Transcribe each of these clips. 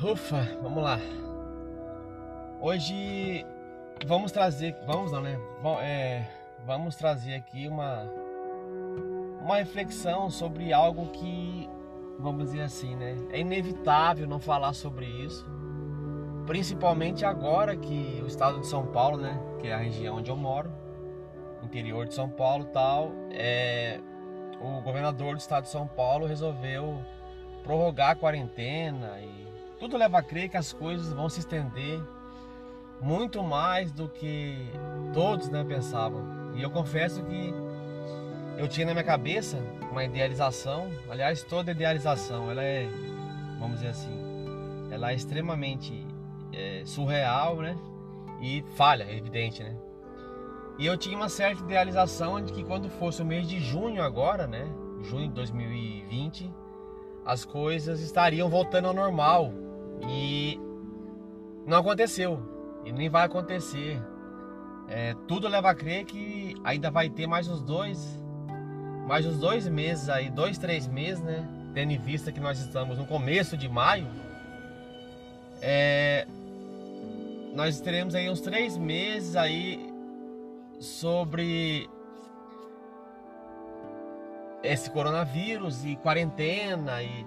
Ufa, vamos lá. Hoje vamos trazer, vamos não, né? É, vamos trazer aqui uma uma reflexão sobre algo que, vamos dizer assim, né? É inevitável não falar sobre isso, principalmente agora que o estado de São Paulo, né? Que é a região onde eu moro, interior de São Paulo, tal, é o governador do estado de São Paulo resolveu prorrogar a quarentena e tudo leva a crer que as coisas vão se estender muito mais do que todos né, pensavam. E eu confesso que eu tinha na minha cabeça uma idealização, aliás, toda idealização, ela é, vamos dizer assim, ela é extremamente é, surreal, né? E falha, é evidente, né? E eu tinha uma certa idealização de que quando fosse o mês de junho agora, né? Junho de 2020, as coisas estariam voltando ao normal. E não aconteceu. E nem vai acontecer. É, tudo leva a crer que ainda vai ter mais uns dois, mais uns dois meses aí, dois, três meses, né? Tendo em vista que nós estamos no começo de maio, é, nós teremos aí uns três meses aí sobre esse coronavírus e quarentena e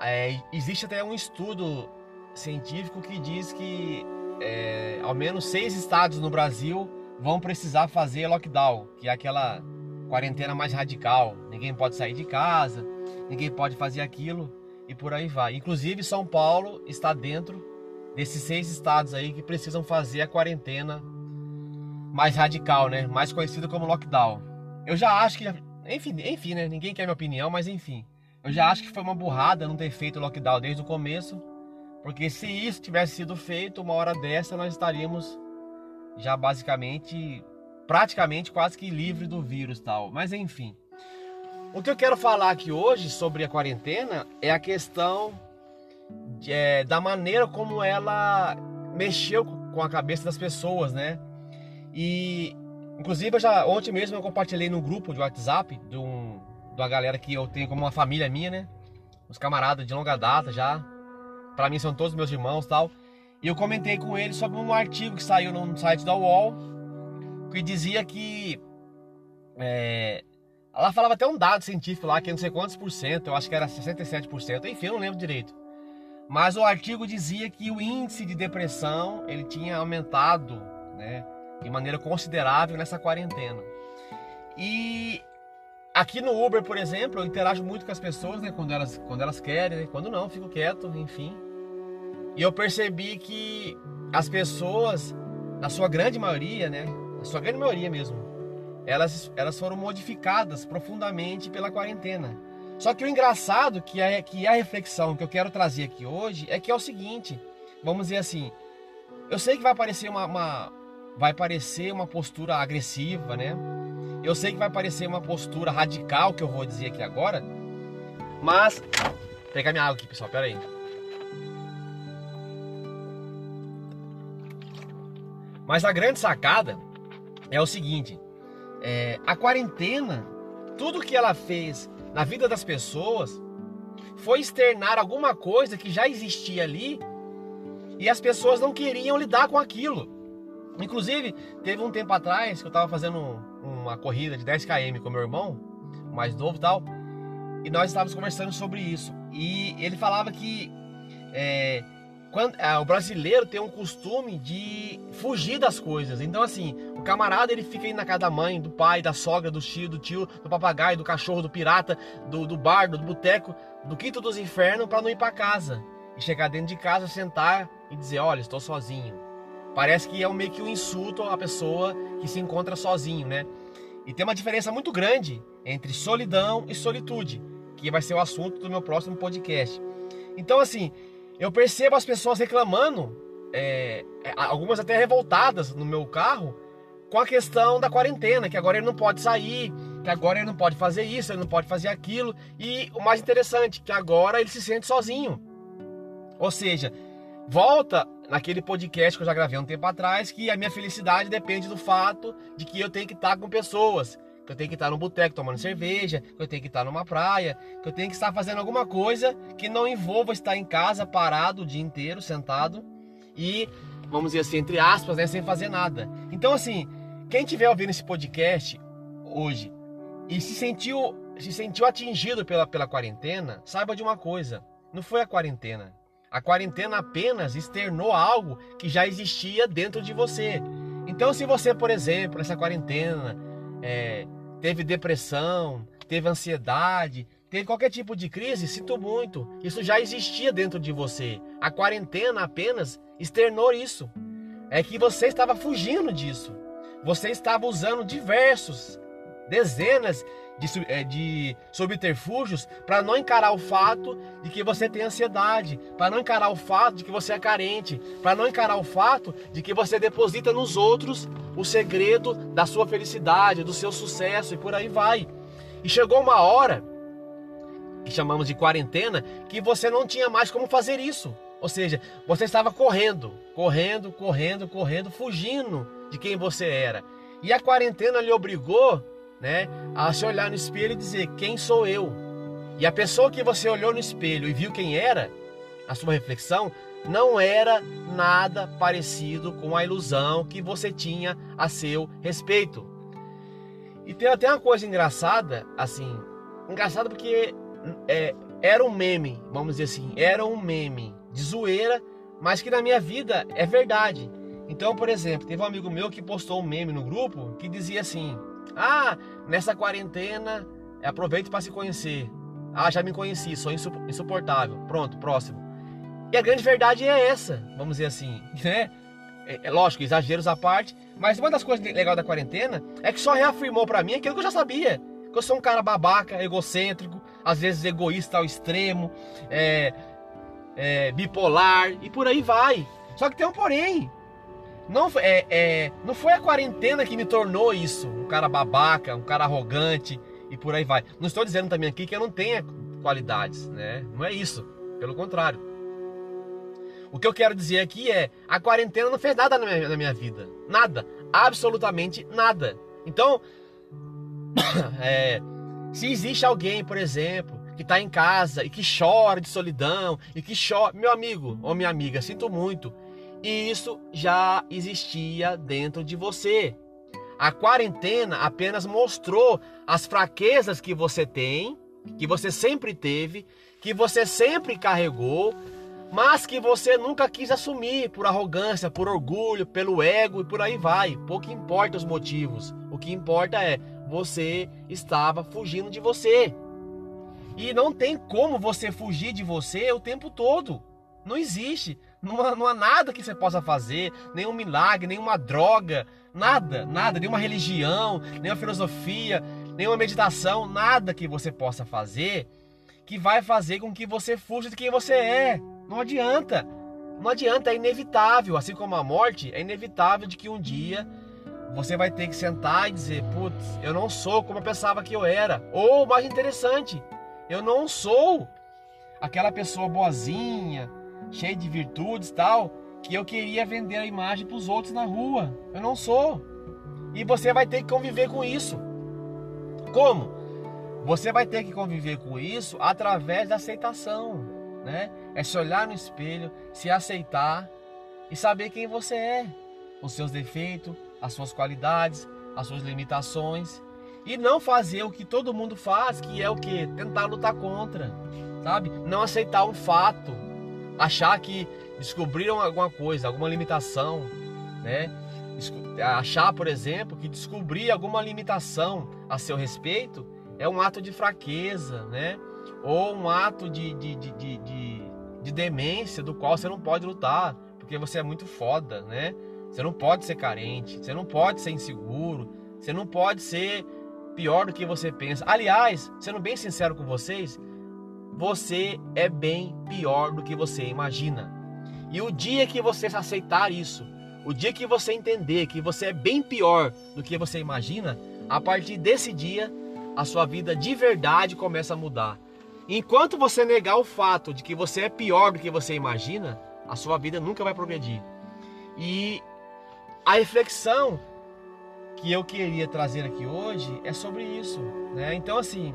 é, existe até um estudo científico que diz que é, ao menos seis estados no Brasil vão precisar fazer lockdown, que é aquela quarentena mais radical. Ninguém pode sair de casa, ninguém pode fazer aquilo e por aí vai. Inclusive São Paulo está dentro desses seis estados aí que precisam fazer a quarentena mais radical, né? Mais conhecido como lockdown. Eu já acho que, enfim, enfim, né? Ninguém quer minha opinião, mas enfim. Eu já acho que foi uma burrada não ter feito o lockdown desde o começo, porque se isso tivesse sido feito, uma hora dessa nós estaríamos já basicamente, praticamente quase que livre do vírus tal. Mas enfim. O que eu quero falar aqui hoje sobre a quarentena é a questão de, é, da maneira como ela mexeu com a cabeça das pessoas, né? E inclusive já ontem mesmo eu compartilhei no grupo de WhatsApp de, um, uma galera que eu tenho como uma família minha, né? Os camaradas de longa data já. Para mim são todos meus irmãos, tal. E eu comentei com eles sobre um artigo que saiu no site da UOL que dizia que é, ela falava até um dado científico lá que não sei quantos por cento, eu acho que era 67%, enfim, eu não lembro direito. Mas o artigo dizia que o índice de depressão ele tinha aumentado, né? de maneira considerável nessa quarentena. E aqui no Uber, por exemplo, eu interajo muito com as pessoas, né, quando elas, quando elas querem, né, quando não, fico quieto, enfim. E eu percebi que as pessoas, na sua grande maioria, né, na sua grande maioria mesmo, elas, elas foram modificadas profundamente pela quarentena. Só que o engraçado, que é, que é a reflexão que eu quero trazer aqui hoje, é que é o seguinte, vamos dizer assim, eu sei que vai parecer uma, uma vai parecer uma postura agressiva, né? Eu sei que vai parecer uma postura radical que eu vou dizer aqui agora, mas pegar minha água aqui, pessoal, pera aí. Mas a grande sacada é o seguinte: é, a quarentena, tudo que ela fez na vida das pessoas foi externar alguma coisa que já existia ali e as pessoas não queriam lidar com aquilo. Inclusive, teve um tempo atrás que eu tava fazendo uma corrida de 10 km com meu irmão, mais novo e tal, e nós estávamos conversando sobre isso. E ele falava que é, quando, é, o brasileiro tem um costume de fugir das coisas. Então, assim, o camarada ele fica aí na casa da mãe, do pai, da sogra, do tio, do tio, do papagaio, do cachorro, do pirata, do, do do boteco, do quinto dos infernos para não ir para casa. E chegar dentro de casa, sentar e dizer: Olha, estou sozinho Parece que é meio que um insulto à pessoa que se encontra sozinho, né? E tem uma diferença muito grande entre solidão e solitude, que vai ser o assunto do meu próximo podcast. Então, assim, eu percebo as pessoas reclamando, é, é algumas até revoltadas no meu carro, com a questão da quarentena, que agora ele não pode sair, que agora ele não pode fazer isso, ele não pode fazer aquilo, e o mais interessante, que agora ele se sente sozinho. Ou seja, volta naquele podcast que eu já gravei um tempo atrás, que a minha felicidade depende do fato de que eu tenho que estar com pessoas, que eu tenho que estar no boteco tomando cerveja, que eu tenho que estar numa praia, que eu tenho que estar fazendo alguma coisa que não envolva estar em casa parado o dia inteiro, sentado e, vamos dizer assim, entre aspas, né, sem fazer nada. Então, assim, quem estiver ouvindo esse podcast hoje e se sentiu, se sentiu atingido pela, pela quarentena, saiba de uma coisa: não foi a quarentena. A quarentena apenas externou algo que já existia dentro de você. Então, se você, por exemplo, nessa quarentena, é, teve depressão, teve ansiedade, teve qualquer tipo de crise, sinto muito. Isso já existia dentro de você. A quarentena apenas externou isso. É que você estava fugindo disso. Você estava usando diversos, dezenas de, é, de subterfúgios para não encarar o fato de que você tem ansiedade, para não encarar o fato de que você é carente, para não encarar o fato de que você deposita nos outros o segredo da sua felicidade, do seu sucesso e por aí vai. E chegou uma hora que chamamos de quarentena que você não tinha mais como fazer isso. Ou seja, você estava correndo, correndo, correndo, correndo, fugindo de quem você era. E a quarentena lhe obrigou né, a se olhar no espelho e dizer: Quem sou eu? E a pessoa que você olhou no espelho e viu quem era, a sua reflexão, não era nada parecido com a ilusão que você tinha a seu respeito. E tem até uma coisa engraçada, assim, engraçada porque é, era um meme, vamos dizer assim, era um meme de zoeira, mas que na minha vida é verdade. Então, por exemplo, teve um amigo meu que postou um meme no grupo que dizia assim: ah, nessa quarentena, aproveite para se conhecer. Ah, já me conheci, sou insuportável. Pronto, próximo. E a grande verdade é essa, vamos dizer assim, né? É, é lógico, exageros à parte, mas uma das coisas legais da quarentena é que só reafirmou para mim aquilo que eu já sabia. Que eu sou um cara babaca, egocêntrico, às vezes egoísta ao extremo, é, é, bipolar e por aí vai. Só que tem um porém. Não, é, é, não foi a quarentena que me tornou isso, um cara babaca, um cara arrogante e por aí vai. Não estou dizendo também aqui que eu não tenha qualidades, né? Não é isso, pelo contrário. O que eu quero dizer aqui é, a quarentena não fez nada na minha, na minha vida, nada, absolutamente nada. Então, é, se existe alguém, por exemplo, que está em casa e que chora de solidão e que chora, meu amigo ou minha amiga, sinto muito e isso já existia dentro de você. A quarentena apenas mostrou as fraquezas que você tem, que você sempre teve, que você sempre carregou, mas que você nunca quis assumir por arrogância, por orgulho, pelo ego e por aí vai. Pouco importa os motivos. O que importa é você estava fugindo de você. E não tem como você fugir de você o tempo todo. Não existe. Não há, não há nada que você possa fazer, nenhum milagre, nenhuma droga, nada, nada, nenhuma religião, nenhuma filosofia, nenhuma meditação, nada que você possa fazer que vai fazer com que você fuja de quem você é. Não adianta. Não adianta, é inevitável. Assim como a morte, é inevitável de que um dia você vai ter que sentar e dizer: Putz, eu não sou como eu pensava que eu era. Ou, mais interessante, eu não sou aquela pessoa boazinha, cheio de virtudes tal, que eu queria vender a imagem para os outros na rua. Eu não sou. E você vai ter que conviver com isso. Como? Você vai ter que conviver com isso através da aceitação, né? É se olhar no espelho, se aceitar e saber quem você é, os seus defeitos, as suas qualidades, as suas limitações e não fazer o que todo mundo faz, que é o que tentar lutar contra, sabe? Não aceitar um fato, achar que descobriram alguma coisa, alguma limitação, né? Achar, por exemplo, que descobrir alguma limitação a seu respeito é um ato de fraqueza, né? Ou um ato de, de, de, de, de, de demência do qual você não pode lutar, porque você é muito foda, né? Você não pode ser carente, você não pode ser inseguro, você não pode ser pior do que você pensa. Aliás, sendo bem sincero com vocês, você é bem pior do que você imagina. E o dia que você aceitar isso, o dia que você entender que você é bem pior do que você imagina, a partir desse dia, a sua vida de verdade começa a mudar. Enquanto você negar o fato de que você é pior do que você imagina, a sua vida nunca vai progredir. E a reflexão que eu queria trazer aqui hoje é sobre isso, né? Então assim,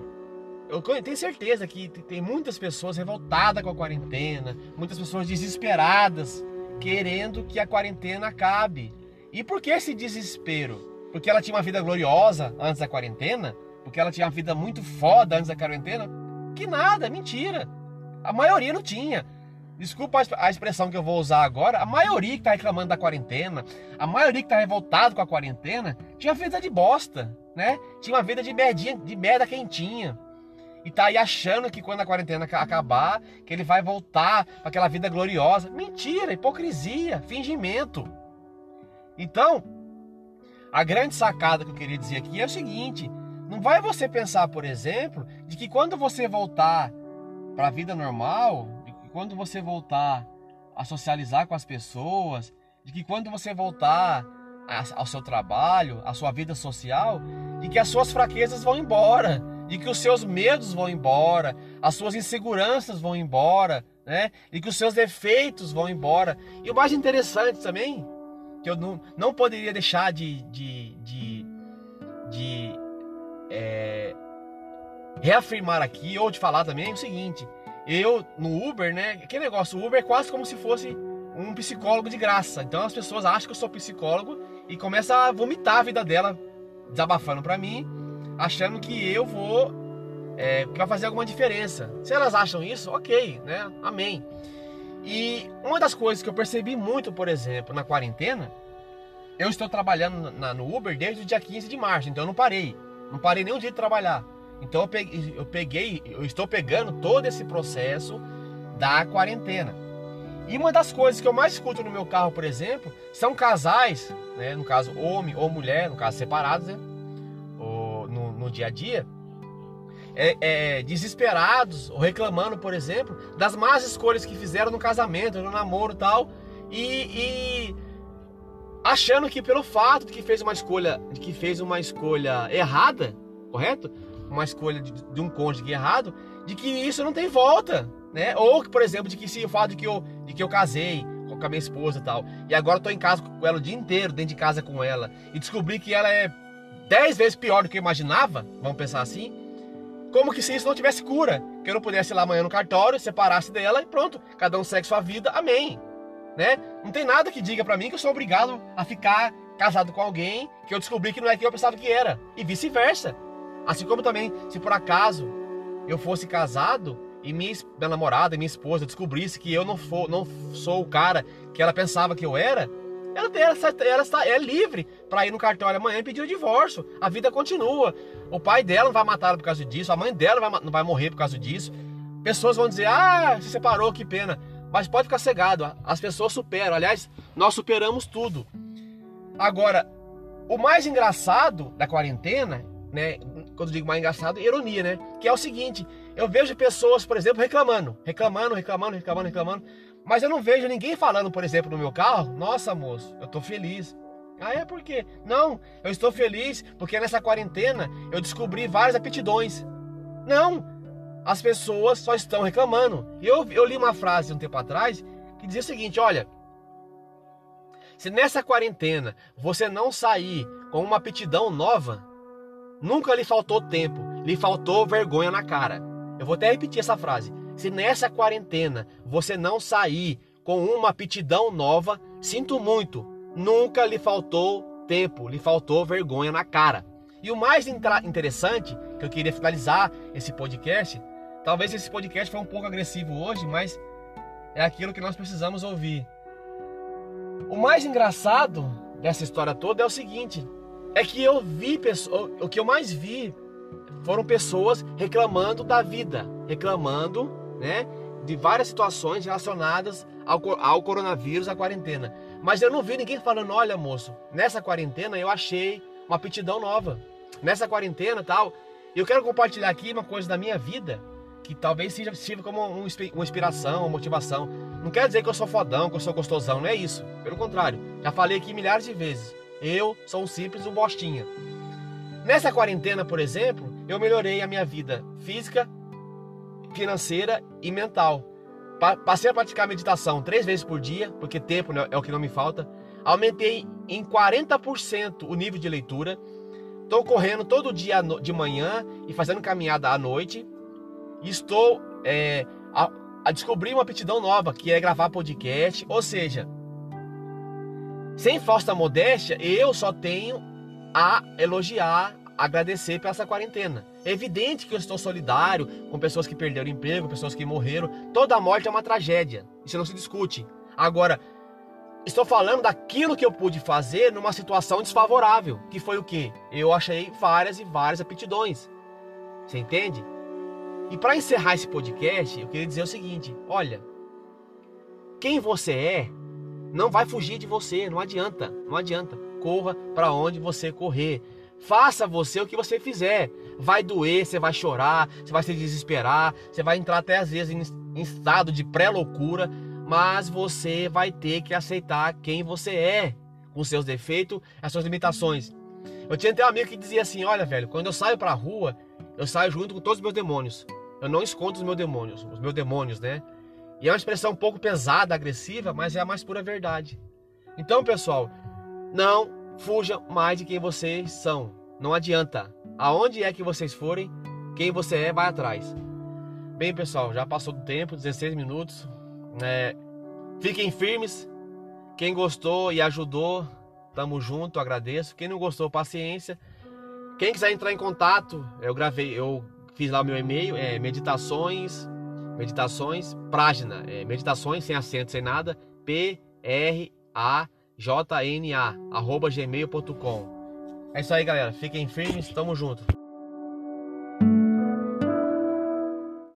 eu tenho certeza que tem muitas pessoas revoltadas com a quarentena, muitas pessoas desesperadas, querendo que a quarentena acabe. E por que esse desespero? Porque ela tinha uma vida gloriosa antes da quarentena? Porque ela tinha uma vida muito foda antes da quarentena? Que nada, mentira. A maioria não tinha. Desculpa a expressão que eu vou usar agora. A maioria que está reclamando da quarentena, a maioria que está revoltado com a quarentena, tinha vida de bosta, né? Tinha uma vida de merdinha, de merda quentinha e tá aí achando que quando a quarentena acabar, que ele vai voltar para aquela vida gloriosa. Mentira, hipocrisia, fingimento. Então, a grande sacada que eu queria dizer aqui é o seguinte: não vai você pensar, por exemplo, de que quando você voltar para a vida normal, de que quando você voltar a socializar com as pessoas, de que quando você voltar ao seu trabalho, à sua vida social, de que as suas fraquezas vão embora, de que os seus medos vão embora, as suas inseguranças vão embora, né? E que os seus defeitos vão embora. E o mais interessante também, que eu não, não poderia deixar de, de, de, de é, reafirmar aqui, ou de falar também, é o seguinte. Eu, no Uber, né? Que negócio, o Uber é quase como se fosse um psicólogo de graça. Então as pessoas acham que eu sou psicólogo e começam a vomitar a vida dela, desabafando para mim achando que eu vou é, que vai fazer alguma diferença. Se elas acham isso, ok, né? Amém. E uma das coisas que eu percebi muito, por exemplo, na quarentena, eu estou trabalhando na, no Uber desde o dia 15 de março, então eu não parei. Não parei nem um dia de trabalhar. Então eu peguei, eu peguei, eu estou pegando todo esse processo da quarentena. E uma das coisas que eu mais escuto no meu carro, por exemplo, são casais, né, no caso homem ou mulher, no caso separados, né, dia a dia, é, é, desesperados ou reclamando, por exemplo, das más escolhas que fizeram no casamento, no namoro tal, e, e achando que pelo fato de que fez uma escolha, de que fez uma escolha errada, correto? Uma escolha de, de um cônjuge errado, de que isso não tem volta, né? Ou, por exemplo, de que se o fato de que eu, de que eu casei com a minha esposa e tal, e agora tô em casa com ela o dia inteiro, dentro de casa com ela, e descobri que ela é dez vezes pior do que eu imaginava, vamos pensar assim, como que se isso não tivesse cura, que eu não pudesse ir lá amanhã no cartório, separasse dela e pronto, cada um segue sua vida, amém. Né? Não tem nada que diga para mim que eu sou obrigado a ficar casado com alguém que eu descobri que não é quem eu pensava que era, e vice-versa. Assim como também, se por acaso eu fosse casado e minha, minha namorada, minha esposa descobrisse que eu não, for, não sou o cara que ela pensava que eu era, ela, ela, ela está, é livre para ir no cartório amanhã e pedir o divórcio. A vida continua. O pai dela não vai matar por causa disso, a mãe dela vai, não vai morrer por causa disso. Pessoas vão dizer: ah, se separou, que pena. Mas pode ficar cegado, as pessoas superam. Aliás, nós superamos tudo. Agora, o mais engraçado da quarentena, né? Quando digo mais engraçado, ironia, né? Que é o seguinte: eu vejo pessoas, por exemplo, reclamando, reclamando, reclamando, reclamando, reclamando. Mas eu não vejo ninguém falando, por exemplo, no meu carro, nossa moço, eu tô feliz. Ah, é por quê? Não, eu estou feliz porque nessa quarentena eu descobri várias aptidões. Não, as pessoas só estão reclamando. Eu, eu li uma frase um tempo atrás que dizia o seguinte: olha, se nessa quarentena você não sair com uma aptidão nova, nunca lhe faltou tempo, lhe faltou vergonha na cara. Eu vou até repetir essa frase. Se nessa quarentena você não sair com uma aptidão nova, sinto muito, nunca lhe faltou tempo, lhe faltou vergonha na cara. E o mais interessante, que eu queria finalizar esse podcast, talvez esse podcast foi um pouco agressivo hoje, mas é aquilo que nós precisamos ouvir. O mais engraçado dessa história toda é o seguinte: é que eu vi pessoas, o que eu mais vi foram pessoas reclamando da vida, reclamando né, de várias situações relacionadas ao, ao coronavírus, à quarentena. Mas eu não vi ninguém falando, olha moço, nessa quarentena eu achei uma aptidão nova. Nessa quarentena tal, eu quero compartilhar aqui uma coisa da minha vida que talvez seja, sirva como um, uma inspiração, uma motivação. Não quer dizer que eu sou fodão, que eu sou gostosão, não é isso. Pelo contrário, já falei aqui milhares de vezes. Eu sou um simples um bostinha. Nessa quarentena, por exemplo, eu melhorei a minha vida física, financeira e mental. Passei a praticar meditação três vezes por dia, porque tempo é o que não me falta. Aumentei em 40% o nível de leitura. Estou correndo todo dia de manhã e fazendo caminhada à noite. Estou é, a, a descobrir uma aptidão nova, que é gravar podcast. Ou seja, sem falsa modéstia, eu só tenho a elogiar, agradecer pela essa quarentena. É evidente que eu estou solidário com pessoas que perderam emprego, pessoas que morreram. Toda morte é uma tragédia. Isso não se discute. Agora, estou falando daquilo que eu pude fazer numa situação desfavorável, que foi o que? Eu achei várias e várias aptidões. Você entende? E para encerrar esse podcast, eu queria dizer o seguinte: olha, quem você é não vai fugir de você, não adianta, não adianta. Corra para onde você correr. Faça você o que você fizer. Vai doer, você vai chorar, você vai se desesperar, você vai entrar até às vezes em estado de pré-loucura, mas você vai ter que aceitar quem você é, com seus defeitos, as suas limitações. Eu tinha até um amigo que dizia assim: Olha, velho, quando eu saio pra rua, eu saio junto com todos os meus demônios. Eu não escondo os meus demônios, os meus demônios, né? E é uma expressão um pouco pesada, agressiva, mas é a mais pura verdade. Então, pessoal, não fuja mais de quem vocês são. Não adianta. Aonde é que vocês forem, quem você é vai atrás. Bem, pessoal, já passou do tempo, 16 minutos. É, fiquem firmes. Quem gostou e ajudou, tamo junto, agradeço. Quem não gostou, paciência. Quem quiser entrar em contato, eu gravei, eu fiz lá o meu e-mail, é meditações Meditações, página, é, meditações sem acento, sem nada, P-R-A-J-N-A, arroba gmail.com. É isso aí, galera. Fiquem firmes, tamo junto.